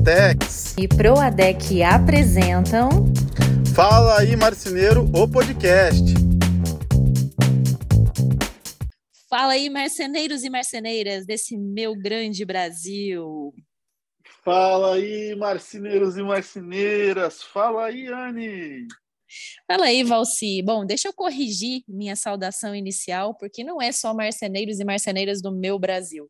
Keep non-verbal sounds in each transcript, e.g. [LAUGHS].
Proatex e Proadec apresentam Fala aí Marceneiro, o podcast. Fala aí marceneiros e marceneiras desse meu grande Brasil. Fala aí marceneiros e marceneiras. Fala aí Anne. Fala aí, Valci. Bom, deixa eu corrigir minha saudação inicial, porque não é só marceneiros e marceneiras do meu Brasil.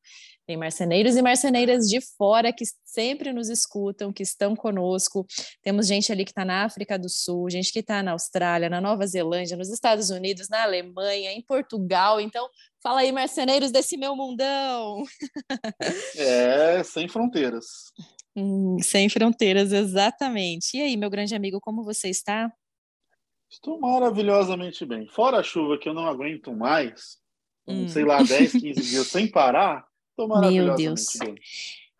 Tem marceneiros e marceneiras de fora que sempre nos escutam, que estão conosco. Temos gente ali que está na África do Sul, gente que está na Austrália, na Nova Zelândia, nos Estados Unidos, na Alemanha, em Portugal. Então, fala aí, marceneiros desse meu mundão. É, sem fronteiras. Hum, sem fronteiras, exatamente. E aí, meu grande amigo, como você está? Estou maravilhosamente bem. Fora a chuva que eu não aguento mais, hum. sei lá, 10, 15 [LAUGHS] dias sem parar, meu Deus. Bem.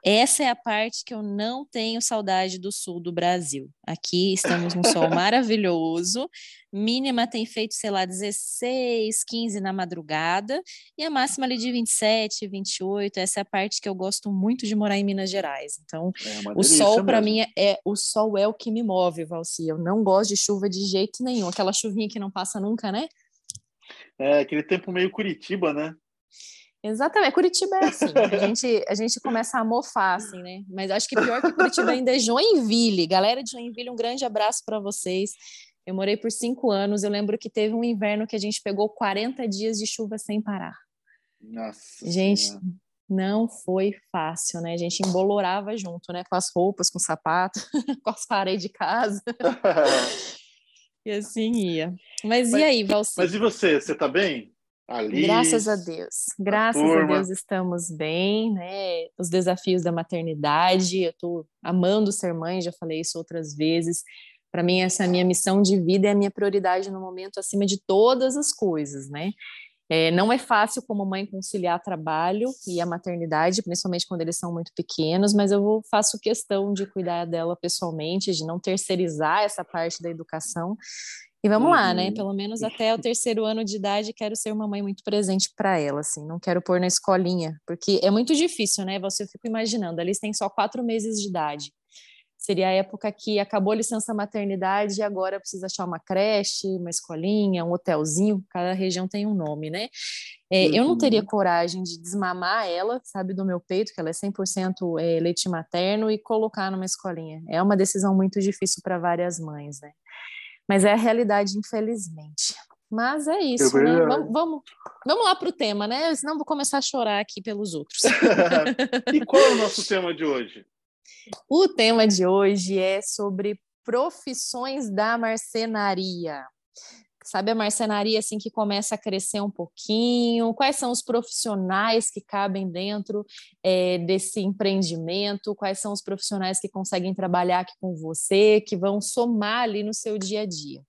Essa é a parte que eu não tenho saudade do sul do Brasil. Aqui estamos num sol [LAUGHS] maravilhoso, mínima tem feito, sei lá, 16, 15 na madrugada, e a máxima ali de 27, 28. Essa é a parte que eu gosto muito de morar em Minas Gerais. Então, é o sol para mim é, é, o sol é o que me move, Valci. Eu não gosto de chuva de jeito nenhum, aquela chuvinha que não passa nunca, né? É, aquele tempo meio Curitiba, né? Exatamente, Curitiba é assim, a [LAUGHS] gente, a gente começa a mofar, assim, né? Mas acho que pior que Curitiba ainda é Joinville. Galera de Joinville, um grande abraço para vocês. Eu morei por cinco anos, eu lembro que teve um inverno que a gente pegou 40 dias de chuva sem parar. Nossa. Gente, senhora. não foi fácil, né? A gente embolorava junto, né? Com as roupas, com o sapato, [LAUGHS] com as paredes de casa. [LAUGHS] e assim ia. Mas, mas e aí, Valci? Mas e você? Você tá bem? Alice, Graças a Deus. Graças a, a, Deus estamos bem, né? Os desafios da maternidade, eu estou amando ser mãe, já falei isso outras vezes. Para mim, essa é a minha missão de vida é a minha prioridade no momento acima de todas as coisas, né? É, não é fácil como mãe conciliar trabalho e a maternidade, principalmente quando eles são muito pequenos, mas eu faço questão de cuidar dela pessoalmente, de não terceirizar essa parte da educação e vamos uhum. lá, né? Uhum. Pelo menos até o terceiro ano de idade, quero ser uma mãe muito presente para ela, assim. Não quero pôr na escolinha, porque é muito difícil, né? Você eu fico imaginando, eles têm só quatro meses de idade. Seria a época que acabou a licença maternidade e agora precisa achar uma creche, uma escolinha, um hotelzinho. Cada região tem um nome, né? É, uhum. Eu não teria uhum. coragem de desmamar ela, sabe, do meu peito, que ela é 100% é, leite materno, e colocar numa escolinha. É uma decisão muito difícil para várias mães, né? Mas é a realidade, infelizmente. Mas é isso, né? Vamos, vamos, vamos lá para o tema, né? Senão vou começar a chorar aqui pelos outros. [LAUGHS] e qual é o nosso tema de hoje? O tema de hoje é sobre profissões da marcenaria sabe a marcenaria assim que começa a crescer um pouquinho? Quais são os profissionais que cabem dentro é, desse empreendimento? Quais são os profissionais que conseguem trabalhar aqui com você, que vão somar ali no seu dia a dia?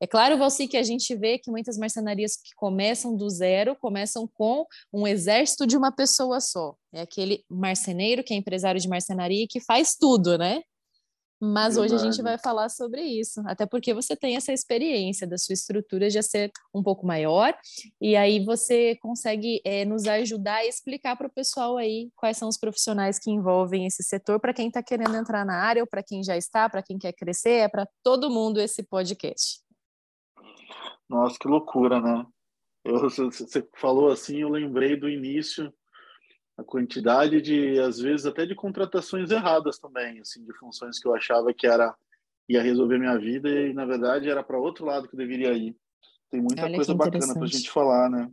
É claro, Valci, que a gente vê que muitas marcenarias que começam do zero começam com um exército de uma pessoa só. É aquele marceneiro que é empresário de marcenaria que faz tudo, né? Mas Verdade. hoje a gente vai falar sobre isso, até porque você tem essa experiência da sua estrutura já ser um pouco maior, e aí você consegue é, nos ajudar a explicar para o pessoal aí quais são os profissionais que envolvem esse setor, para quem está querendo entrar na área, ou para quem já está, para quem quer crescer, é para todo mundo esse podcast. Nossa, que loucura, né? Eu, você falou assim, eu lembrei do início a quantidade de, às vezes, até de contratações erradas também, assim, de funções que eu achava que era ia resolver minha vida e, na verdade, era para outro lado que eu deveria ir. Tem muita Olha coisa bacana para a gente falar, né?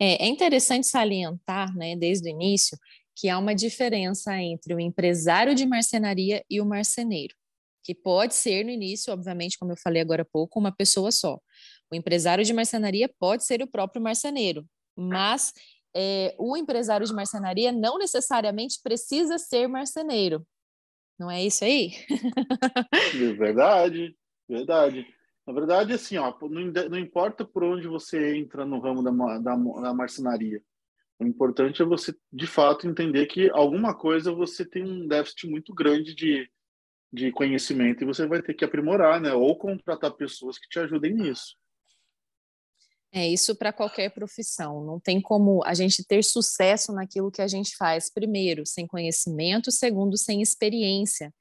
É, é interessante salientar, né, desde o início, que há uma diferença entre o empresário de marcenaria e o marceneiro, que pode ser, no início, obviamente, como eu falei agora há pouco, uma pessoa só. O empresário de marcenaria pode ser o próprio marceneiro, mas é, o empresário de marcenaria não necessariamente precisa ser marceneiro. Não é isso aí? [LAUGHS] verdade, verdade. Na verdade, assim, ó, não, não importa por onde você entra no ramo da, da, da marcenaria. O importante é você, de fato, entender que alguma coisa você tem um déficit muito grande de, de conhecimento e você vai ter que aprimorar, né? Ou contratar pessoas que te ajudem nisso. É isso para qualquer profissão. Não tem como a gente ter sucesso naquilo que a gente faz. Primeiro, sem conhecimento. Segundo, sem experiência.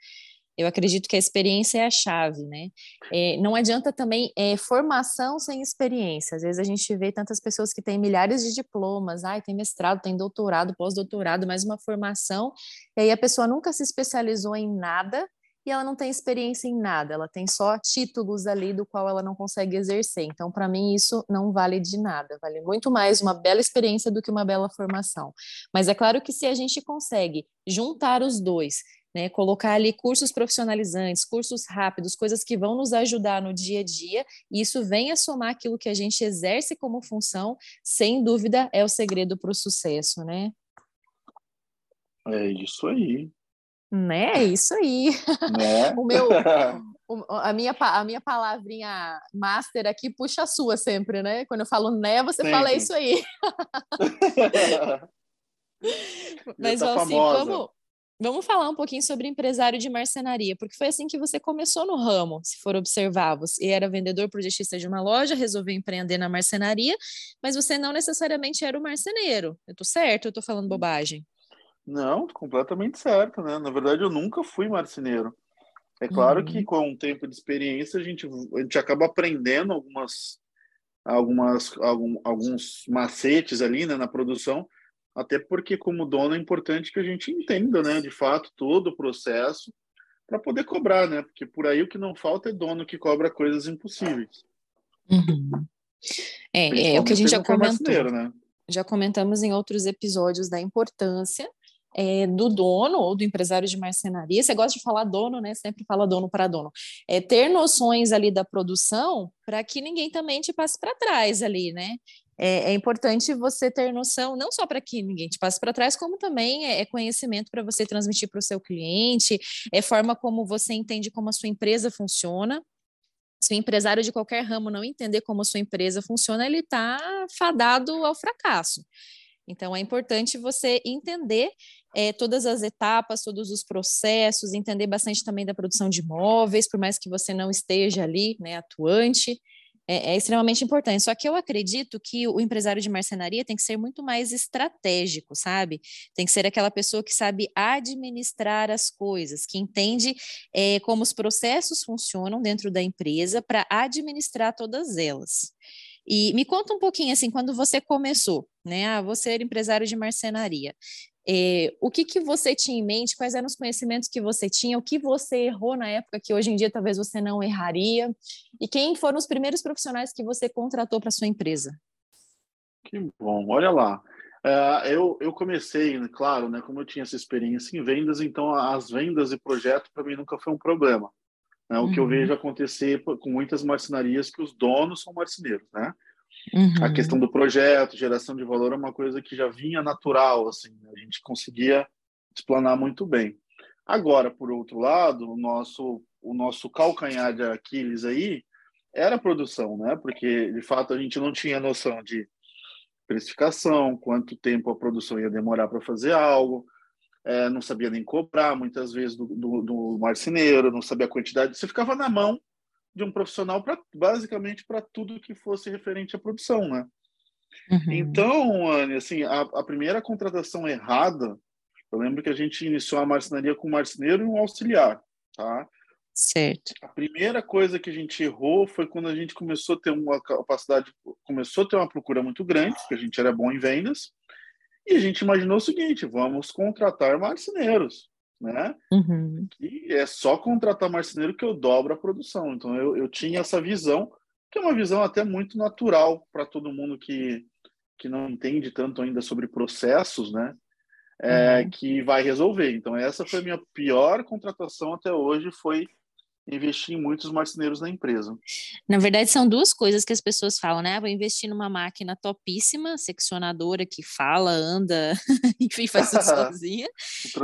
Eu acredito que a experiência é a chave, né? É, não adianta também é, formação sem experiência. Às vezes a gente vê tantas pessoas que têm milhares de diplomas, ai, tem mestrado, tem doutorado, pós-doutorado, mais uma formação, e aí a pessoa nunca se especializou em nada e ela não tem experiência em nada, ela tem só títulos ali do qual ela não consegue exercer. Então, para mim, isso não vale de nada, vale muito mais uma bela experiência do que uma bela formação. Mas é claro que se a gente consegue juntar os dois, né, colocar ali cursos profissionalizantes, cursos rápidos, coisas que vão nos ajudar no dia a dia, e isso vem a somar aquilo que a gente exerce como função, sem dúvida é o segredo para o sucesso, né? É isso aí. Né? É isso aí. Né? [LAUGHS] o meu, [LAUGHS] a, minha, a minha palavrinha master aqui puxa a sua sempre, né? Quando eu falo né, você sempre. fala isso aí. [LAUGHS] Mas, tá assim, como, vamos falar um pouquinho sobre empresário de marcenaria, porque foi assim que você começou no ramo, se for observar. Você era vendedor projetista de uma loja, resolveu empreender na marcenaria, mas você não necessariamente era o marceneiro. Eu tô certo? Eu tô falando bobagem? Não, completamente certo, né? Na verdade, eu nunca fui marceneiro. É claro uhum. que com um tempo de experiência a gente, a gente acaba aprendendo algumas, algumas, algum, alguns macetes ali né, na produção, até porque como dono é importante que a gente entenda, né, de fato, todo o processo para poder cobrar, né? Porque por aí o que não falta é dono que cobra coisas impossíveis. Uhum. É, é o que a gente já comentou. Né? Já comentamos em outros episódios da importância é, do dono ou do empresário de marcenaria, você gosta de falar dono, né? Sempre fala dono para dono. É ter noções ali da produção para que ninguém também te passe para trás ali, né? É, é, importante você ter noção, não só para que ninguém te passe para trás, como também é, é conhecimento para você transmitir para o seu cliente, é forma como você entende como a sua empresa funciona. Se o empresário de qualquer ramo não entender como a sua empresa funciona, ele está fadado ao fracasso. Então, é importante você entender é, todas as etapas, todos os processos, entender bastante também da produção de imóveis, por mais que você não esteja ali, né, atuante, é, é, extremamente importante. Só que eu acredito que o empresário de marcenaria tem que ser muito mais estratégico, sabe? Tem que ser aquela pessoa que sabe administrar as coisas, que entende é, como os processos funcionam dentro da empresa para administrar todas elas. E me conta um pouquinho assim, quando você começou, né? Ah, você era empresário de marcenaria. É, o que, que você tinha em mente? Quais eram os conhecimentos que você tinha? O que você errou na época que hoje em dia talvez você não erraria? E quem foram os primeiros profissionais que você contratou para sua empresa? Que bom, olha lá. Uh, eu, eu comecei, claro, né, como eu tinha essa experiência em vendas, então as vendas e projeto para mim nunca foi um problema. Né? O uhum. que eu uhum. vejo acontecer com muitas marcenarias que os donos são marceneiros, né? Uhum. A questão do projeto, geração de valor é uma coisa que já vinha natural, assim, né? a gente conseguia explanar muito bem. Agora, por outro lado, o nosso o nosso calcanhar de Aquiles aí era a produção, né? Porque de fato a gente não tinha noção de precificação, quanto tempo a produção ia demorar para fazer algo, é, não sabia nem cobrar, muitas vezes, do, do, do, marceneiro, não sabia a quantidade. Você ficava na mão de um profissional, pra, basicamente, para tudo que fosse referente à produção, né? Uhum. Então, Anne, assim, a, a, primeira contratação errada, eu lembro que a gente iniciou a marcenaria com um marceneiro e um auxiliar, tá? Certo. A primeira coisa que a gente errou foi quando a gente começou a ter uma capacidade, começou a ter uma procura muito grande, porque a gente era bom em vendas, e a gente imaginou o seguinte: vamos contratar marceneiros, né? Uhum. E é só contratar marceneiro que eu dobro a produção. Então eu, eu tinha essa visão, que é uma visão até muito natural para todo mundo que, que não entende tanto ainda sobre processos, né? É, uhum. Que vai resolver. Então essa foi a minha pior contratação até hoje, foi investir em muitos marceneiros na empresa. Na verdade, são duas coisas que as pessoas falam, né? Ah, vou investir numa máquina topíssima, seccionadora que fala, anda, [LAUGHS] enfim, faz tudo [LAUGHS] sozinha.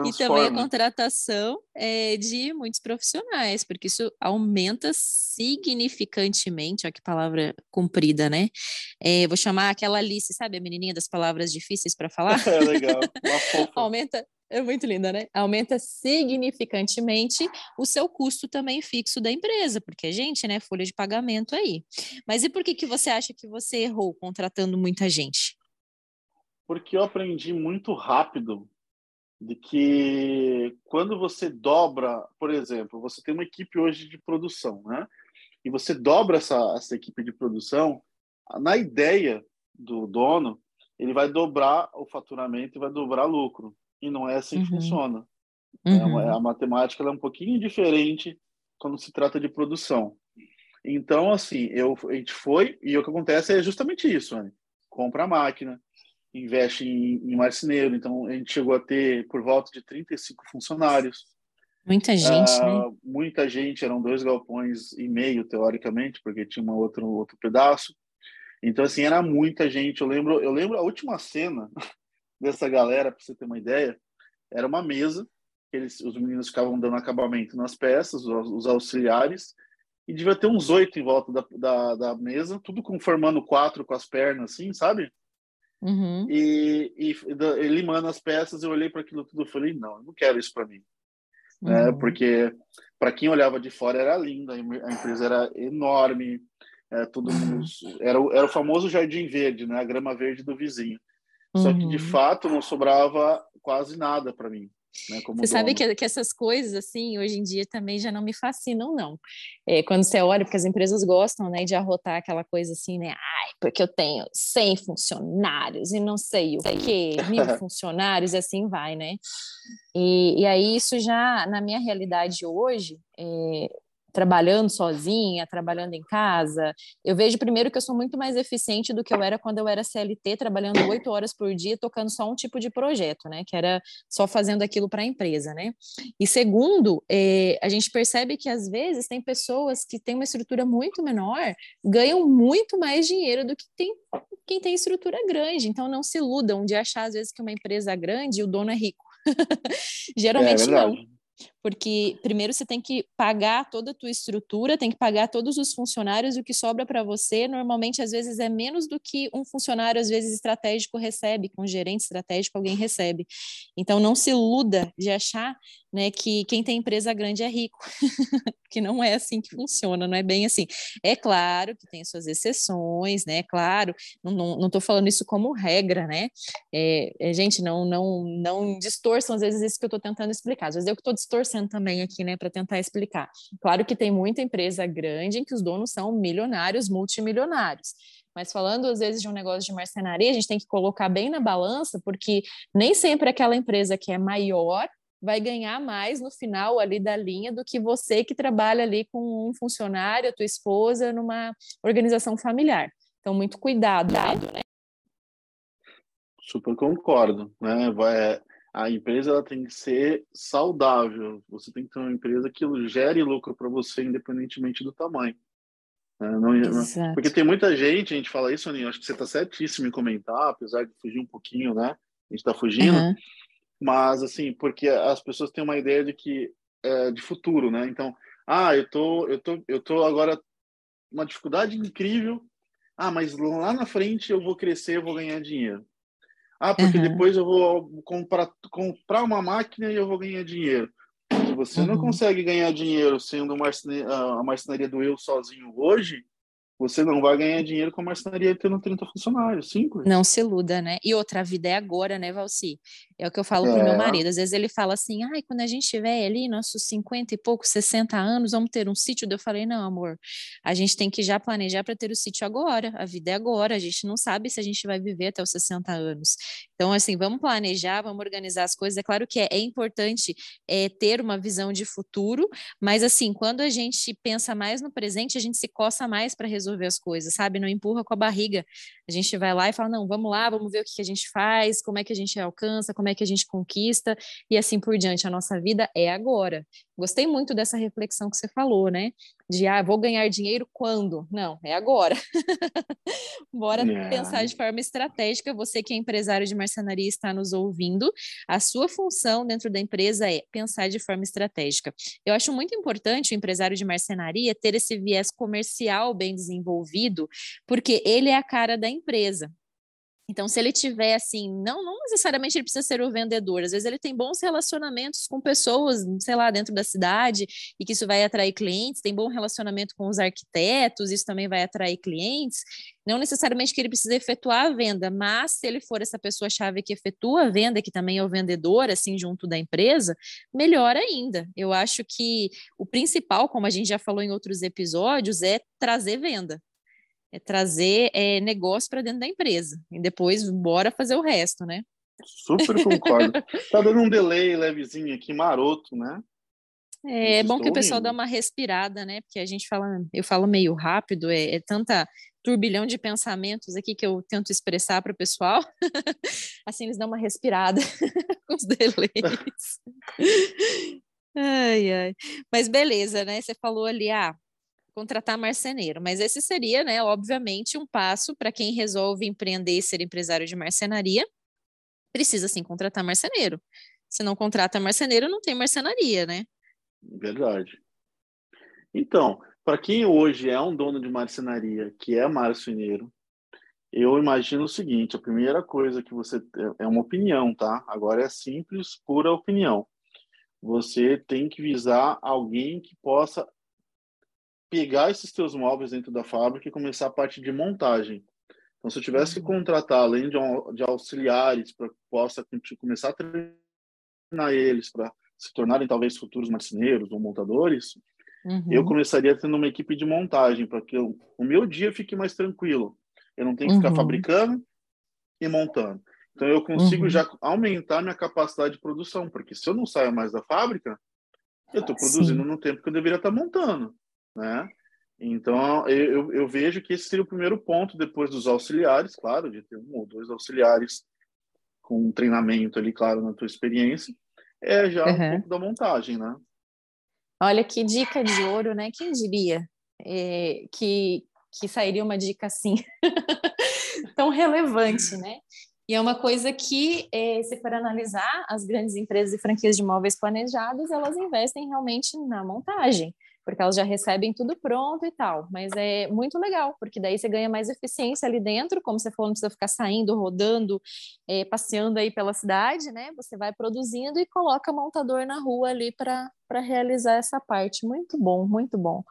e também a contratação é, de muitos profissionais, porque isso aumenta significantemente, olha que palavra comprida, né? É, vou chamar aquela Alice, sabe, a menininha das palavras difíceis para falar? [LAUGHS] É legal, aumenta É muito linda, né? Aumenta significantemente o seu custo também fixo da empresa, porque gente, né, folha de pagamento aí. Mas e por que que você acha que você errou contratando muita gente? Porque eu aprendi muito rápido de que quando você dobra, por exemplo, você tem uma equipe hoje de produção, né? E você dobra essa, essa equipe de produção, na ideia do dono, ele vai dobrar o faturamento e vai dobrar lucro. E não é assim uhum. que funciona. É uhum. É, a matemática é um pouquinho diferente quando se trata de produção. Então, assim, eu, a gente foi, e o que acontece é justamente isso, né? compra a máquina, investe em, em marceneiro. Então, a gente chegou a ter por volta de 35 funcionários. Muita gente, uh, né? Muita gente, eram dois galpões e meio, teoricamente, porque tinha uma outro, outro pedaço. Então, assim, era muita gente. Eu lembro, eu lembro a última cena [LAUGHS] dessa galera, para você ter uma ideia, era uma mesa, eles, os meninos ficavam dando acabamento nas peças, os, os auxiliares, e devia ter uns oito em volta da, da, da, mesa, tudo conformando quatro com as pernas, assim, sabe? Uhum. E, e, e limando as peças, eu olhei para aquilo tudo e falei, não, eu não quero isso para mim. Né? Uhum. Porque para quem olhava de fora era linda, a empresa era enorme, é, todo mundo, [CLEARS THROAT] era, era o famoso jardim verde, né? a grama verde do vizinho. Só que de uhum. fato não sobrava quase nada para mim. Né, você sabe que, que, essas coisas, assim, hoje em dia também já não me fascinam, não. É, quando você olha, porque as empresas gostam, né, de arrotar aquela coisa assim, né, ai, porque eu tenho 100 funcionários e não sei o quê, mil [LAUGHS] funcionários, e assim vai, né. E, e aí isso já, na minha realidade hoje, é, trabalhando sozinha, trabalhando em casa, eu vejo primeiro que eu sou muito mais eficiente do que eu era quando eu era CLT, trabalhando oito horas por dia, tocando só um tipo de projeto, né? Que era só fazendo aquilo para a empresa, né? E segundo, eh, a gente percebe que às vezes tem pessoas que têm uma estrutura muito menor, ganham muito mais dinheiro do que tem quem tem estrutura grande. Então não se iludam de achar às vezes que uma empresa grande o dono é rico. [LAUGHS] Geralmente é não porque primeiro você tem que pagar toda a tua estrutura, tem que pagar todos os funcionários, e o que sobra para você, normalmente, às vezes, é menos do que um funcionário, às vezes, estratégico recebe, com um gerente estratégico alguém recebe. Então, não se iluda de achar né, que quem tem empresa grande é rico, [LAUGHS] que não é assim que funciona, não é bem assim. É claro que tem suas exceções, né? É claro, não estou falando isso como regra, né? É, é, gente, não, não, não distorçam às vezes isso que eu estou tentando explicar. Às vezes eu que estou distorcendo também aqui, né, para tentar explicar. Claro que tem muita empresa grande em que os donos são milionários, multimilionários. Mas falando às vezes de um negócio de marcenaria, a gente tem que colocar bem na balança, porque nem sempre aquela empresa que é maior vai ganhar mais no final ali da linha do que você que trabalha ali com um funcionário, a tua esposa, numa organização familiar. Então, muito cuidado, né? Super concordo, né? Vai, a empresa ela tem que ser saudável. Você tem que ter uma empresa que gere lucro para você, independentemente do tamanho. Né? Não, não, porque tem muita gente, a gente fala isso, Aninha, acho que você está certíssimo em comentar, apesar de fugir um pouquinho, né? A gente está fugindo. Uhum mas assim, porque as pessoas têm uma ideia de que é, de futuro, né? Então, ah, eu tô, eu tô, eu tô agora uma dificuldade incrível. Ah, mas lá na frente eu vou crescer, eu vou ganhar dinheiro. Ah, porque uhum. depois eu vou comprar, comprar uma máquina e eu vou ganhar dinheiro. Se você uhum. não consegue ganhar dinheiro sendo a marcenaria do eu sozinho hoje, você não vai ganhar dinheiro com a marcenaria tendo 30 funcionários, simples. Não se iluda, né? E outra, a vida é agora, né, Valci? É o que eu falo é. pro meu marido. Às vezes ele fala assim, ai, quando a gente tiver ali nossos 50 e poucos, 60 anos, vamos ter um sítio. Eu falei, não, amor, a gente tem que já planejar para ter o sítio agora. A vida é agora. A gente não sabe se a gente vai viver até os 60 anos. Então, assim, vamos planejar, vamos organizar as coisas. É claro que é, é importante é, ter uma visão de futuro, mas, assim, quando a gente pensa mais no presente, a gente se coça mais para resolver as coisas, sabe? Não empurra com a barriga. A gente vai lá e fala, não, vamos lá, vamos ver o que, que a gente faz, como é que a gente alcança, como é que a gente conquista, e assim por diante. A nossa vida é agora. Gostei muito dessa reflexão que você falou, né? De, ah, vou ganhar dinheiro quando? Não, é agora. [LAUGHS] Bora yeah. pensar de forma estratégica. Você que é empresário de marcenaria está nos ouvindo. A sua função dentro da empresa é pensar de forma estratégica. Eu acho muito importante o empresário de marcenaria ter esse viés comercial bem desenvolvido, porque ele é a cara da empresa. Então, se ele tiver assim, não, não necessariamente ele precisa ser o vendedor, às vezes ele tem bons relacionamentos com pessoas, sei lá, dentro da cidade, e que isso vai atrair clientes, tem bom relacionamento com os arquitetos, isso também vai atrair clientes. Não necessariamente que ele precisa efetuar a venda, mas se ele for essa pessoa-chave que efetua a venda, que também é o vendedor, assim, junto da empresa, melhor ainda. Eu acho que o principal, como a gente já falou em outros episódios, é trazer venda é trazer é, negócio para dentro da empresa. E depois, bora fazer o resto, né? Super concordo. [LAUGHS] tá dando um delay levezinho aqui, maroto, né? É, é bom que o pessoal dá uma respirada, né? Porque a gente fala, eu falo meio rápido, é, é tanta turbilhão de pensamentos aqui que eu tento expressar para o pessoal. [LAUGHS] assim eles dão uma respirada [LAUGHS] com os delays. ai, ai. Mas beleza, né? Você falou ali, ah, contratar marceneiro. Mas esse seria, né, obviamente, um passo para quem resolve empreender e ser empresário de marcenaria. Precisa sim contratar marceneiro. Se não contrata marceneiro, não tem marcenaria, né? Verdade. Então, para quem hoje é um dono de marcenaria, que é marceneiro, eu imagino o seguinte: a primeira coisa que você é uma opinião, tá? Agora é simples, pura opinião. Você tem que visar alguém que possa pegar esses teus móveis dentro da fábrica e começar a parte de montagem. Então, se eu tivesse que uhum. contratar, além de, de auxiliares, para que possa começar a treinar eles para se tornarem talvez futuros marceneiros ou montadores, uhum. eu começaria tendo uma equipe de montagem, para que eu, o meu dia fique mais tranquilo. Eu não tenho que ficar uhum. fabricando e montando. Então, eu consigo uhum. já aumentar minha capacidade de produção, porque se eu não saio mais da fábrica, eu estou produzindo Sim. no tempo que eu deveria estar montando né? Então, eu, eu vejo que esse seria o primeiro ponto, depois dos auxiliares, claro, de ter um ou dois auxiliares com um treinamento ali, claro, na tua experiência, é já uhum. um pouco da montagem, né? Olha que dica de ouro, né? Quem diria é, que, que sairia uma dica assim, [LAUGHS] tão relevante, né? E é uma coisa que, é, se for analisar, as grandes empresas e franquias de imóveis planejadas, elas investem realmente na montagem porque elas já recebem tudo pronto e tal. Mas é muito legal, porque daí você ganha mais eficiência ali dentro, como você falou, não precisa ficar saindo, rodando, é, passeando aí pela cidade, né? Você vai produzindo e coloca montador na rua ali para realizar essa parte. Muito bom, muito bom.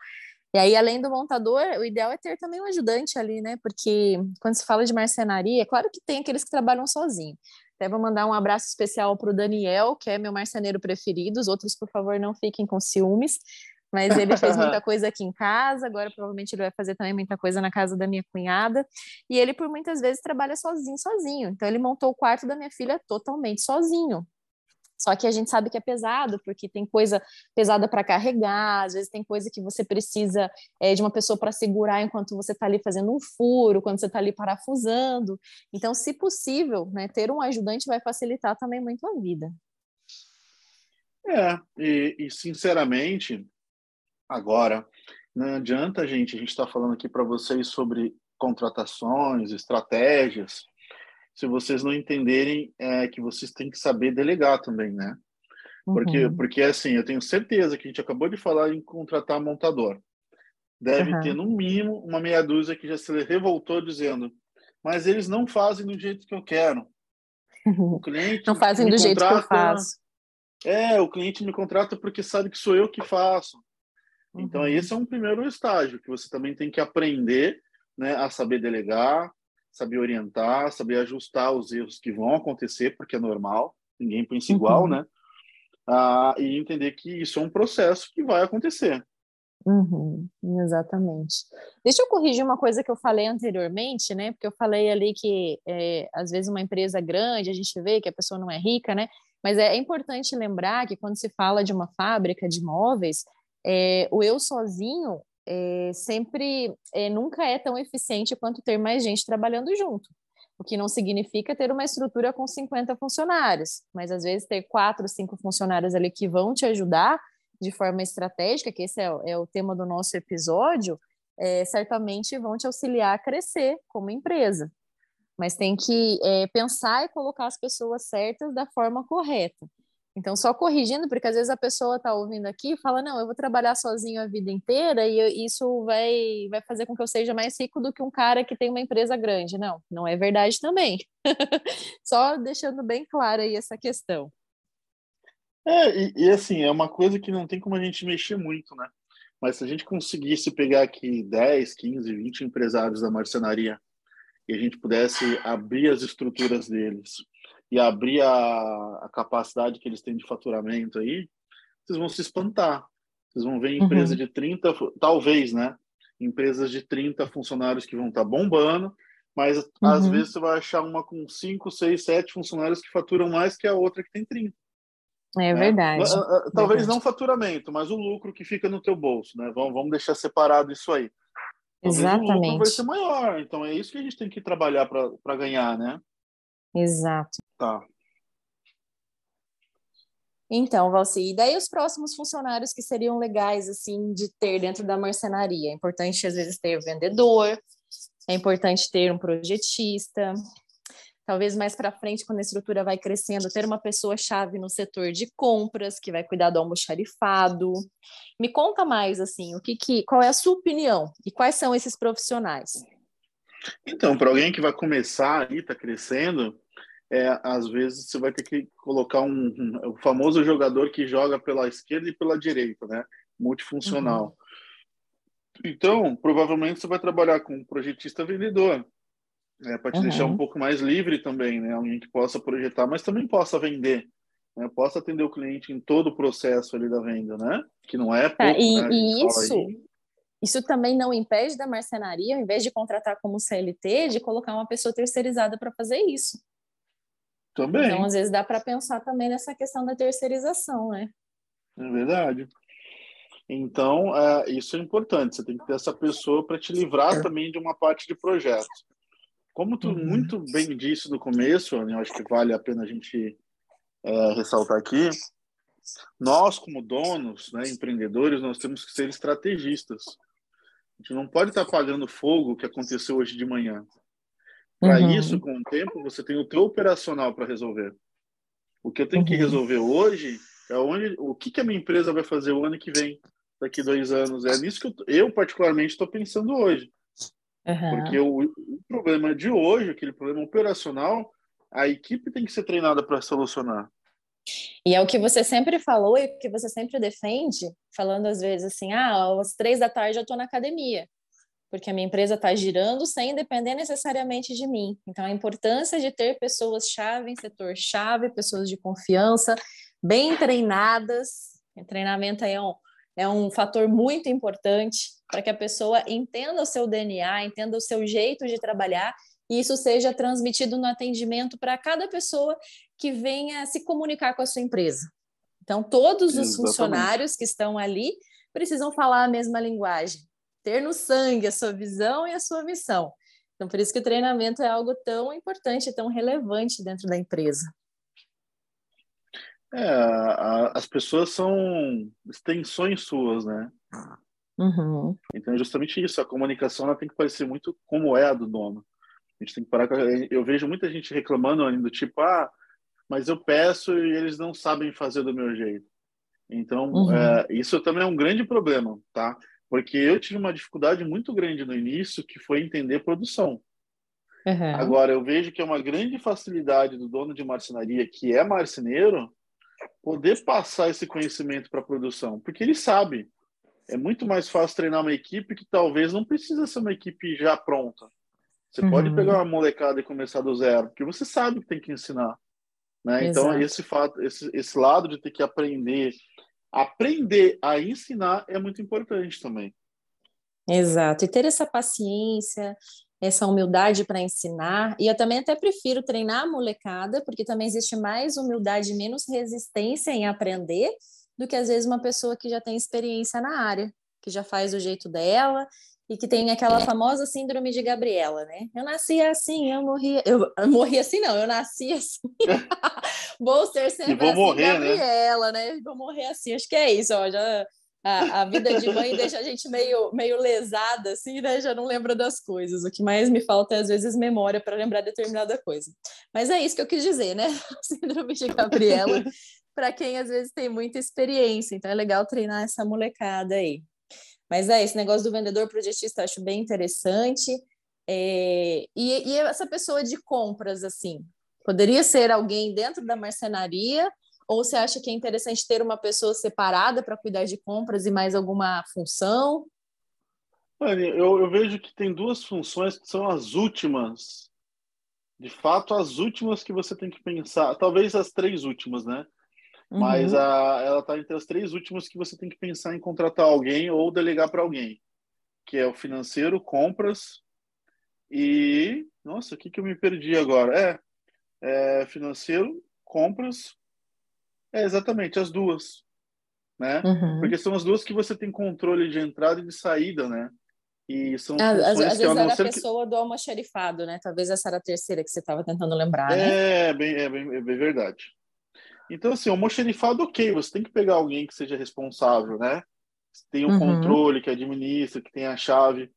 E aí, além do montador, o ideal é ter também um ajudante ali, né? Porque quando se fala de marcenaria, é claro que tem aqueles que trabalham sozinho. Até vou mandar um abraço especial para o Daniel, que é meu marceneiro preferido. Os outros, por favor, não fiquem com ciúmes. Mas ele fez [LAUGHS] muita coisa aqui em casa, agora provavelmente ele vai fazer também muita coisa na casa da minha cunhada. E ele, por muitas vezes, trabalha sozinho, sozinho. Então, ele montou o quarto da minha filha totalmente sozinho. Só que a gente sabe que é pesado, porque tem coisa pesada para carregar, às vezes tem coisa que você precisa é, de uma pessoa para segurar enquanto você está ali fazendo um furo, quando você está ali parafusando. Então, se possível, né, ter um ajudante vai facilitar também muito a vida. É, e, e sinceramente, Agora, não adianta, gente, a gente está falando aqui para vocês sobre contratações, estratégias, se vocês não entenderem é, que vocês têm que saber delegar também, né? Porque, uhum. porque assim, eu tenho certeza que a gente acabou de falar em contratar montador. Deve uhum. ter, no mínimo, uma meia dúzia que já se revoltou dizendo mas eles não fazem do jeito que eu quero. [LAUGHS] O cliente não fazem do jeito que eu faço. É, o cliente me contrata porque sabe que sou eu que faço. Então, uhum. esse é um primeiro estágio que você também tem que aprender né, a saber delegar, saber orientar, saber ajustar os erros que vão acontecer, porque é normal, ninguém pensa igual, uhum. né? Ah, e entender que isso é um processo que vai acontecer. Uhum, exatamente. Deixa eu corrigir uma coisa que eu falei anteriormente, né? Porque eu falei ali que é, às vezes uma empresa grande a gente vê que a pessoa não é rica, né? Mas é, é importante lembrar que quando se fala de uma fábrica de móveis, é, o eu sozinho é, sempre é, nunca é tão eficiente quanto ter mais gente trabalhando junto. O que não significa ter uma estrutura com 50 funcionários, mas às vezes ter quatro, cinco funcionários ali que vão te ajudar de forma estratégica, que esse é, é o tema do nosso episódio, é, certamente vão te auxiliar a crescer como empresa. Mas tem que é, pensar e colocar as pessoas certas da forma correta. Então, só corrigindo, porque às vezes a pessoa está ouvindo aqui e fala: não, eu vou trabalhar sozinho a vida inteira e isso vai, vai fazer com que eu seja mais rico do que um cara que tem uma empresa grande. Não, não é verdade também. [LAUGHS] só deixando bem clara aí essa questão. É, e, e, assim, é uma coisa que não tem como a gente mexer muito, né? Mas se a gente conseguisse pegar aqui 10, 15, 20 empresários da marcenaria e a gente pudesse abrir as estruturas deles e abrir a, a capacidade que eles têm de faturamento aí, vocês vão se espantar. Vocês vão ver empresa uhum. de 30, talvez, né? Empresas de 30 funcionários que vão estar tá bombando, mas uhum. às vezes você vai achar uma com 5, 6, 7 funcionários que faturam mais que a outra que tem 30. É né? verdade. Talvez verdade. não faturamento, mas o lucro que fica no teu bolso, né? Vamos, vamos deixar separado isso aí. Talvez Exatamente. O lucro vai ser maior, então é isso que a gente tem que trabalhar para ganhar, né? Exato. Tá. Então, Valci, e daí os próximos funcionários que seriam legais, assim, de ter dentro da marcenaria? É importante, às vezes, ter o vendedor, é importante ter um projetista, talvez mais para frente, quando a estrutura vai crescendo, ter uma pessoa-chave no setor de compras, que vai cuidar do almoxarifado. Me conta mais, assim, o que, que qual é a sua opinião e quais são esses profissionais? Então, para alguém que vai começar e está crescendo, é, às vezes você vai ter que colocar um, um, o famoso jogador que joga pela esquerda e pela direita, né? Multifuncional. Uhum. Então, provavelmente você vai trabalhar com um projetista vendedor, né? para te uhum. deixar um pouco mais livre também, né? Alguém que possa projetar, mas também possa vender, né? Possa atender o cliente em todo o processo ali da venda, né? Que não é pouco, é, e, né? E isso, isso também não impede da marcenaria, ao invés de contratar como CLT, de colocar uma pessoa terceirizada para fazer isso. Também. Então, às vezes, dá para pensar também nessa questão da terceirização, né? É verdade. Então, é, isso é importante. Você tem que ter essa pessoa para te livrar é. também de uma parte de projeto. Como tu uhum. muito bem disse no começo, eu acho que vale a pena a gente é, ressaltar aqui, nós, como donos, né, empreendedores, nós temos que ser estrategistas. A gente não pode estar apagando fogo que aconteceu hoje de manhã. Para uhum. isso, com o tempo, você tem o teu operacional para resolver. O que eu tenho uhum. que resolver hoje é onde, o que, que a minha empresa vai fazer o ano que vem, daqui dois anos. É nisso que eu, eu particularmente, estou pensando hoje. Uhum. Porque o, o, problema de hoje, aquele problema operacional, a equipe tem que ser treinada para solucionar. E é o que você sempre falou e o que você sempre defende, falando às vezes assim, ah, às três da tarde eu estou na academia porque a minha empresa está girando sem depender necessariamente de mim. Então, a importância de ter pessoas-chave em setor-chave, pessoas de confiança, bem treinadas. O treinamento é um, é um fator muito importante para que a pessoa entenda o seu DNA, entenda o seu jeito de trabalhar e isso seja transmitido no atendimento para cada pessoa que venha se comunicar com a sua empresa. Então, todos os Exatamente. funcionários que estão ali precisam falar a mesma linguagem ter no sangue a sua visão e a sua missão. Então, por isso que o treinamento é algo tão importante, tão relevante dentro da empresa. É, a, as pessoas são extensões suas, né? Uhum. Então, é justamente isso. A comunicação ela tem que parecer muito como é a do dono. A gente tem que parar. Eu vejo muita gente reclamando ainda do tipo, ah, mas eu peço e eles não sabem fazer do meu jeito. Então, uhum. é, isso também é um grande problema, tá? Porque eu tive uma dificuldade muito grande no início, que foi entender produção. Uhum. Agora, eu vejo que é uma grande facilidade do dono de marcenaria, que é marceneiro, poder passar esse conhecimento para a produção, porque ele sabe. É muito mais fácil treinar uma equipe que talvez não precisa ser uma equipe já pronta. Você uhum. pode pegar uma molecada e começar do zero, porque você sabe que tem que ensinar. Né? Então, esse fato, esse, esse lado de ter que aprender aprender a ensinar é muito importante também. Exato, e ter essa paciência, essa humildade para ensinar, e eu também até prefiro treinar a molecada, porque também existe mais humildade e menos resistência em aprender do que às vezes uma pessoa que já tem experiência na área, que já faz do jeito dela e que tem aquela famosa síndrome de Gabriela, né? Eu nasci assim, eu morri, eu, eu morri assim não, eu nasci assim. [LAUGHS] vou ser sempre vou assim, morrer, né? Gabriela, né? né? Vou morrer assim. Acho que é isso, ó, já a, a, vida de mãe deixa a gente meio, meio lesada, assim, né? Já não lembra das coisas. O que mais me falta é, às vezes, memória para lembrar determinada coisa. Mas é isso que eu quis dizer, né? [LAUGHS] Síndrome de Gabriela para quem às vezes tem muita experiência. Então é legal treinar essa molecada aí. Mas é, esse negócio do vendedor projetista eu acho bem interessante. É, e, e essa pessoa de compras, assim, poderia ser alguém dentro da marcenaria ou você acha que é interessante ter uma pessoa separada para cuidar de compras e mais alguma função? Eu, eu, vejo que tem duas funções que são as últimas, de fato, as últimas que você tem que pensar, talvez as três últimas, né? Uhum. Mas a, ela está entre as três últimas que você tem que pensar em contratar alguém ou delegar para alguém, que é o financeiro, compras e. Nossa, o que, que eu me perdi agora? É, é financeiro, compras é, exatamente, as duas. Né? Uhum. Porque são as duas que você tem controle de entrada e de saída, né? E são às, às vezes era a pessoa que... do almoxarifado, né? Talvez essa era a terceira que você estava tentando lembrar, né? É, bem, é, bem, é bem verdade. Então, assim, o almoxarifado, ok, você tem que pegar alguém que seja responsável, né? Tem o um uhum. controle, que administra, que tem a chave.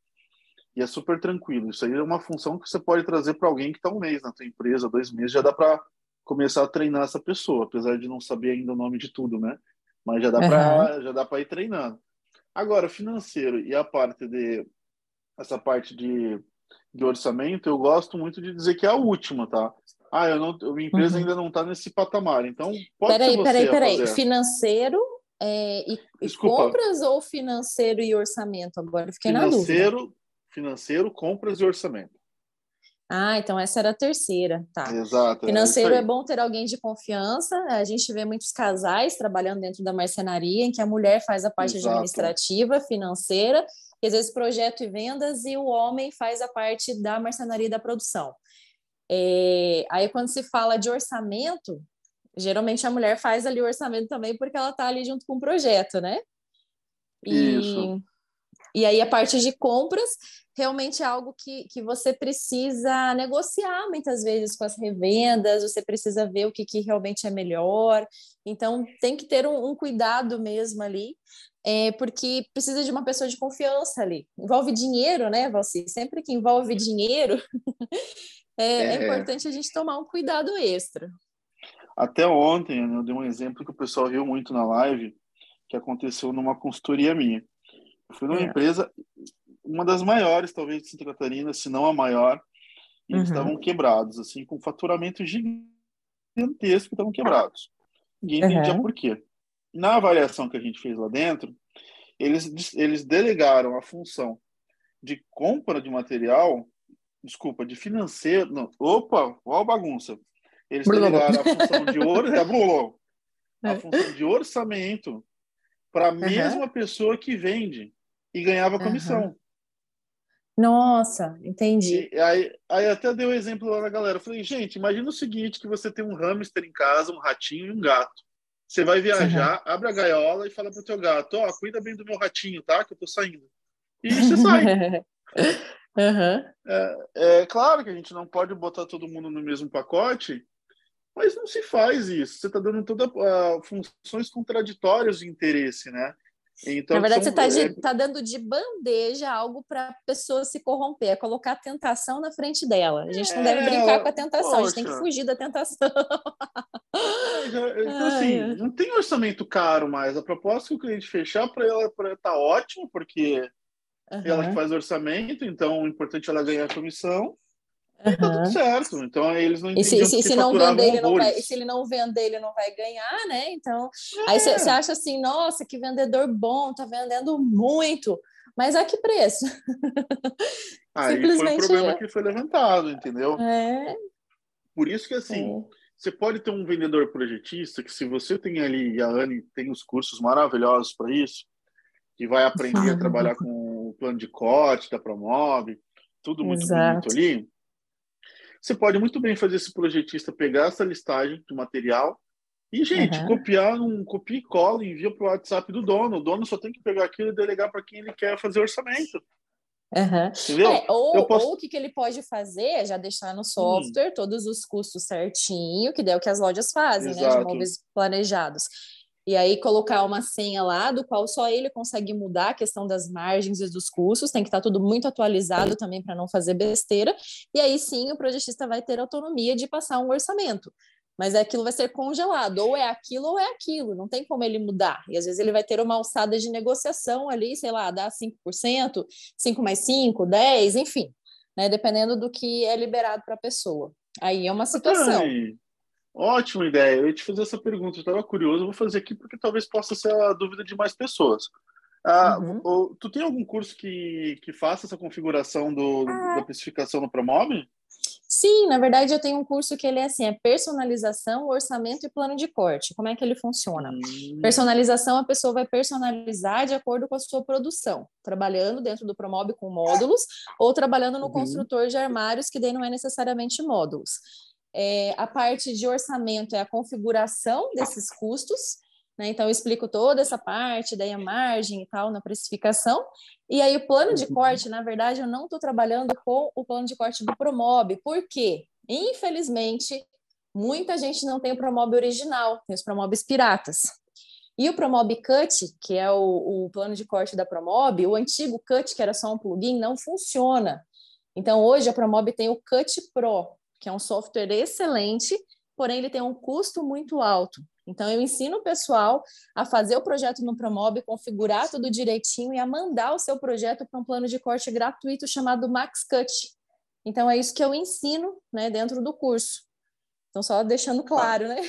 E é super tranquilo. Isso aí é uma função que você pode trazer para alguém que está um mês na tua empresa, dois meses, já dá para começar a treinar essa pessoa, apesar de não saber ainda o nome de tudo, né? Mas já dá uhum. para ir treinando. Agora, financeiro e a parte de essa parte de, de orçamento, eu gosto muito de dizer que é a última, tá? Ah, eu não, minha empresa uhum. ainda não está nesse patamar, então pode peraí, ser você Peraí, peraí, peraí. Financeiro é, e, e, compras ou financeiro e orçamento? Agora fiquei financeiro, na dúvida. Financeiro, compras e orçamento. Ah, então essa era a terceira, tá. Exato. É Financeiro é, é, bom ter alguém de confiança. A gente vê muitos casais trabalhando dentro da marcenaria, em que a mulher faz a parte Exato. administrativa, financeira, e às vezes projeto e vendas, e o homem faz a parte da marcenaria e da produção. É, aí quando se fala de orçamento, geralmente a mulher faz ali o orçamento também, porque ela está ali junto com o projeto, né? E, Isso. E aí a parte de compras realmente é algo que, que você precisa negociar muitas vezes com as revendas, você precisa ver o que, que realmente é melhor. Então, tem que ter um, um cuidado mesmo ali, é, porque precisa de uma pessoa de confiança ali. Envolve dinheiro, né, Valci? Sempre que envolve dinheiro, [LAUGHS] é, é, é, importante a gente tomar um cuidado extra. Até ontem, né, eu dei um exemplo que o pessoal viu muito na live, que aconteceu numa consultoria minha. Eu fui numa é. empresa uma das maiores, talvez, de Santa Catarina, se não a maior, e eles uhum. estavam quebrados, assim, com faturamento gigantesco, estavam quebrados. Ninguém entendia uhum. por quê. Na avaliação que a gente fez lá dentro, eles, eles delegaram a função de compra de material, desculpa, de financeiro, não, opa, ó a bagunça. Eles delegaram a função de or, [LAUGHS] é, a função de orçamento para a mesma pessoa que vende e ganhava comissão. Nossa, entendi. E aí, aí até dei o um exemplo lá na galera. Eu falei, gente, imagina o seguinte: que você tem um hamster em casa, um ratinho e um gato. Você vai viajar, uhum. abre a gaiola e fala pro teu gato, ó, oh, cuida bem do meu ratinho, tá? Que eu tô saindo. E você [LAUGHS] sai. [LAUGHS] uhum. é, é claro que a gente não pode botar todo mundo no mesmo pacote, mas não se faz isso. Você está dando todas uh, funções contraditórias de interesse, né? Então, Na verdade, são... você está é... tá dando de bandeja algo para a pessoa se corromper, é colocar a tentação na frente dela. A gente não deve brincar com a tentação, poxa. a gente tem que fugir da tentação. então, assim, não tem orçamento caro mais. A proposta que o cliente fechar para ela estar tá ótimo, porque uhum. ela que faz orçamento, então o importante é ela ganhar a comissão. Uhum. tá tudo certo. Então eles não e se, se, se não vender, ele não vai, se ele não vender, ele não vai ganhar, né? Então, é. aí você acha assim, nossa, que vendedor bom, tá vendendo muito. Mas a que preço? [LAUGHS] Aí Simplesmente... foi o problema que foi levantado, entendeu? É. Por isso que assim, é. você pode ter um vendedor projetista que se você tem ali, e a Anne tem os cursos maravilhosos para isso, que vai aprender a trabalhar com o plano de corte da Promove, tudo muito Exato. bonito ali você pode muito bem fazer esse projetista pegar essa listagem de material e, gente, uhum. copiar um copia e cola, envia para o WhatsApp do dono. O dono só tem que pegar aquilo e delegar para quem ele quer fazer orçamento. Uhum. É, ou, posso... ou o que, que ele pode fazer é já deixar no software hum. todos os custos certinho, que é o que as lojas fazem, Exato. né? De móveis planejados. E aí colocar uma senha lá, do qual só ele consegue mudar a questão das margens e dos custos, tem que estar tudo muito atualizado também para não fazer besteira. E aí sim o projetista vai ter autonomia de passar um orçamento. mas aquilo vai ser congelado, ou é aquilo ou é aquilo, não tem como ele mudar. E às vezes ele vai ter uma alçada de negociação ali, sei lá, dá 5%, 5 mais 5, 10, enfim, né? Dependendo do que é liberado para a pessoa. Aí é uma situação. Ai, ótima ideia. Eu ia te fazer essa pergunta, eu estava curioso, eu vou fazer aqui porque talvez possa ser a dúvida de mais pessoas. Ah, uhum. Tu tem algum curso que, que faça essa configuração do, ah. da especificação no Promob? Sim, na verdade eu tenho um curso que ele é assim, é personalização, orçamento e plano de corte. Como é que ele funciona? Hum. Personalização, a pessoa vai personalizar de acordo com a sua produção, trabalhando dentro do Promob com módulos ou trabalhando no uhum. construtor de armários, que daí não é necessariamente módulos. É, a parte de orçamento é a configuração desses custos, né? Então, eu explico toda essa parte, daí a margem e tal na precificação. E aí, o plano de corte, na verdade, eu não estou trabalhando com o plano de corte do Promob. Por quê? Infelizmente, muita gente não tem o Promob original, tem os Promobs piratas. E o Promob Cut, que é o, o plano de corte da Promob, o antigo Cut, que era só um plugin, não funciona. Então, hoje a Promob tem o Cut Pro, que é um software excelente, porém ele tem um custo muito alto. Então, eu ensino o pessoal a fazer o projeto no Promob, configurar tudo direitinho e a mandar o seu projeto para um plano de corte gratuito chamado Max Cut. Então, é isso que eu ensino né, dentro do curso. Então, só deixando claro, né?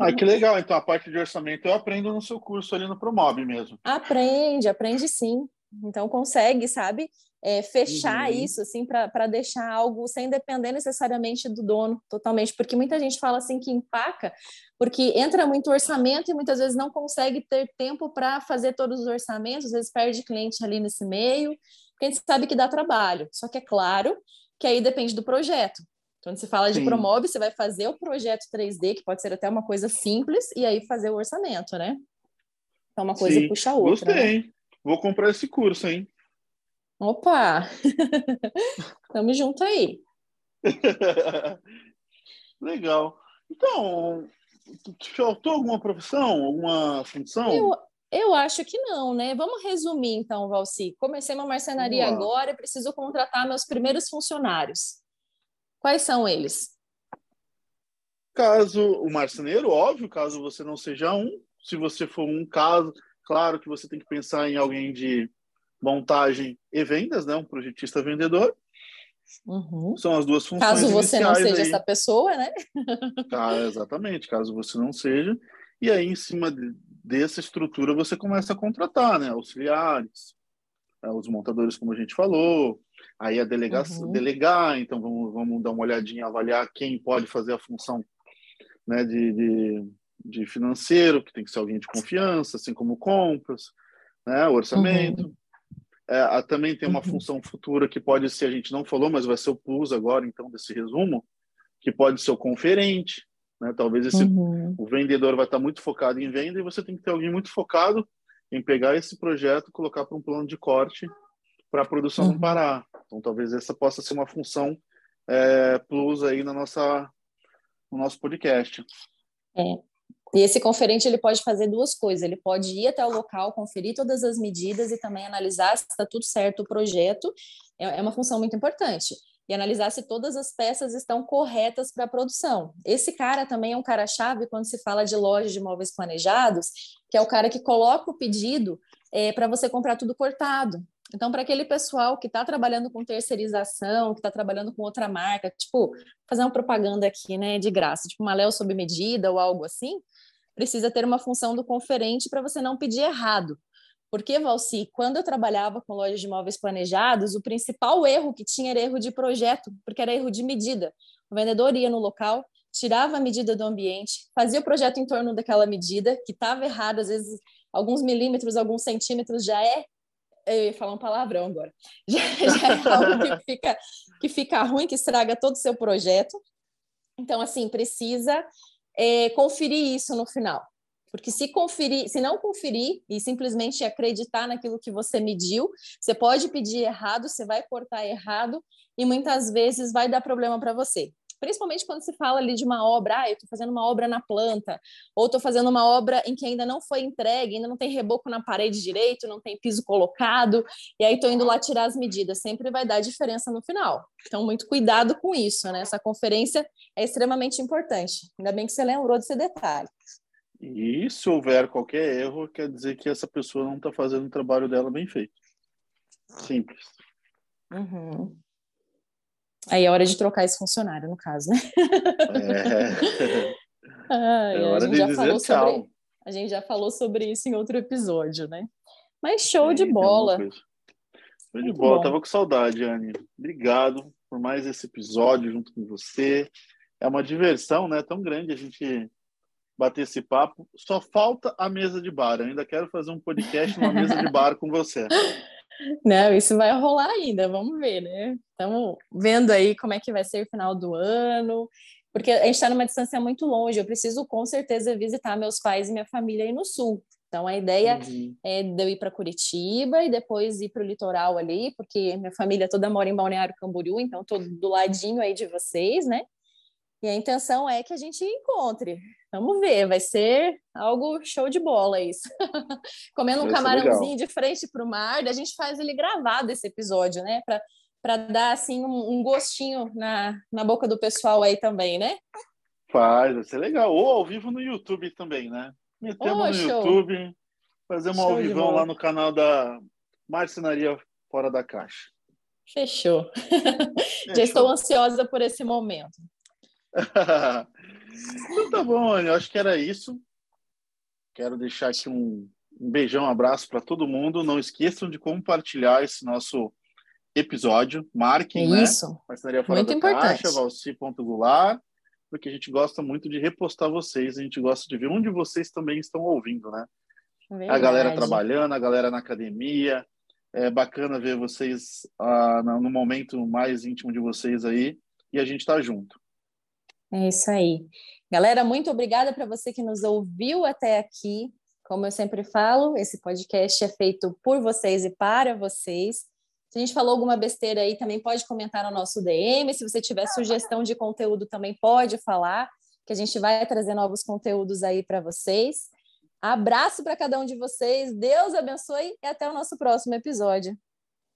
Ah, que legal. Então, a parte de orçamento eu aprendo no seu curso ali no Promob mesmo. Aprende, aprende sim. Então, consegue, sabe? é, fechar uhum. isso, assim, para deixar algo sem depender necessariamente do dono, totalmente. Porque muita gente fala assim que empaca, porque entra muito orçamento e muitas vezes não consegue ter tempo para fazer todos os orçamentos, às vezes perde cliente ali nesse meio, porque a gente sabe que dá trabalho. Só que é claro que aí depende do projeto. Quando se fala Sim. de Promob, você vai fazer o projeto 3D, que pode ser até uma coisa simples, e aí fazer o orçamento, né? Então, uma coisa Sim. puxa a outra. Gostei. Né? Vou comprar esse curso, hein? Opa! [LAUGHS] Tamo junto aí. [LAUGHS] Legal. Então, te faltou alguma profissão, alguma função? Eu, eu acho que não, né? Vamos resumir então, Valci. Comecei uma marcenaria agora e preciso contratar meus primeiros funcionários. Quais são eles? Caso o marceneiro, óbvio, caso você não seja um, se você for um caso, claro que você tem que pensar em alguém de montagem e vendas, né? Um projetista vendedor. Uhum. São as duas funções. Caso você não seja aí. essa pessoa, né? Ah, exatamente, caso você não seja. E aí, em cima de, dessa estrutura, você começa a contratar, né? Auxiliares, né? os montadores, como a gente falou. Aí a delegação, uhum. delegar, então vamos, vamos dar uma olhadinha, avaliar quem pode fazer a função né, de, de, de financeiro, que tem que ser alguém de confiança, assim como compras, né, orçamento. Uhum. É, também tem uma uhum. função futura que pode ser, a gente não falou, mas vai ser o plus agora, então, desse resumo, que pode ser o conferente. Né? Talvez esse, uhum. o vendedor vai estar muito focado em venda e você tem que ter alguém muito focado em pegar esse projeto e colocar para um plano de corte para a produção uhum. não parar. Então, talvez essa possa ser uma função é, plus aí na nossa, no nosso podcast. É, e esse conferente ele pode fazer duas coisas. Ele pode ir até o local, conferir todas as medidas e também analisar se está tudo certo o projeto. É, é uma função muito importante. E analisar se todas as peças estão corretas para a produção. Esse cara também é um cara-chave quando se fala de loja de móveis planejados, que é o cara que coloca o pedido é, para você comprar tudo cortado. Então, para aquele pessoal que está trabalhando com terceirização, que está trabalhando com outra marca, tipo, fazer uma propaganda aqui, né, de graça, tipo uma Léo sob medida ou algo assim, precisa ter uma função do conferente para você não pedir errado. Porque, Valci, quando eu trabalhava com lojas de imóveis planejados, o principal erro que tinha era erro de projeto, porque era erro de medida. O vendedor ia no local, tirava a medida do ambiente, fazia o projeto em torno daquela medida, que estava errado, às vezes alguns milímetros, alguns centímetros já é eu ia falar um palavrão agora. [LAUGHS] Já, já é algo que fica, que fica ruim, que estraga todo o seu projeto. Então, assim, precisa é, conferir isso no final. Porque se conferir, se não conferir e simplesmente acreditar naquilo que você mediu, você pode pedir errado, você vai cortar errado e muitas vezes vai dar problema para você. Principalmente quando se fala ali de uma obra, ah, eu estou fazendo uma obra na planta, ou estou fazendo uma obra em que ainda não foi entregue, ainda não tem reboco na parede direito, não tem piso colocado, e aí estou indo lá tirar as medidas, sempre vai dar diferença no final. Então, muito cuidado com isso, né? Essa conferência é extremamente importante. Ainda bem que você lembrou desse detalhe. E se houver qualquer erro, quer dizer que essa pessoa não está fazendo o trabalho dela bem feito. Simples. Uhum. Aí é hora de trocar esse funcionário, no caso, né? É. É hora a gente de já falou tchau. sobre a gente já falou sobre isso em outro episódio, né? Mas show de bola. Show de bola. Bom. Tava com saudade, Anne. Obrigado por mais esse episódio junto com você. É uma diversão, né? Tão grande a gente bater esse papo. Só falta a mesa de bar. Eu ainda quero fazer um podcast numa mesa de bar com você. [LAUGHS] Não, isso vai rolar ainda, vamos ver, né? Estamos vendo aí como é que vai ser o final do ano, porque a gente está numa distância muito longe, eu preciso com certeza visitar meus pais e minha família aí no sul. Então a ideia uhum. é de eu ir para Curitiba e depois ir para o litoral ali, porque minha família toda mora em Balneário Camboriú, então estou do ladinho aí de vocês, né? E a intenção é que a gente encontre. Vamos ver, vai ser algo show de bola isso. [LAUGHS] Comendo um camarãozinho de frente para o mar, a gente faz ele gravado esse episódio, né? Para dar assim um, um, gostinho na, na boca do pessoal aí também, né? Faz, vai ser legal. Ou ao vivo no YouTube também, né? Metemos oh, no show. YouTube, fazer um ao vivo lá no canal da Marcenaria Fora da Caixa. Fechou. Fechou. [LAUGHS] Já estou ansiosa por esse momento. [LAUGHS] então tá bom, eu acho que era isso. Quero deixar aqui um, um beijão, um abraço para todo mundo. Não esqueçam de compartilhar esse nosso episódio. Marquem, é isso. né? Marcenaria Fora muito da importante. Caixa, valci.gular, porque a gente gosta muito de repostar vocês, a gente gosta de ver onde vocês também estão ouvindo, né? Verdade. A galera trabalhando, a galera na academia. É bacana ver vocês ah, no momento mais íntimo de vocês aí e a gente tá junto. É isso aí. Galera, muito obrigada para você que nos ouviu até aqui. Como eu sempre falo, esse podcast é feito por vocês e para vocês. Se a gente falou alguma besteira aí, também pode comentar no nosso DM. Se você tiver sugestão de conteúdo, também pode falar, que a gente vai trazer novos conteúdos aí para vocês. Abraço para cada um de vocês, Deus abençoe e até o nosso próximo episódio.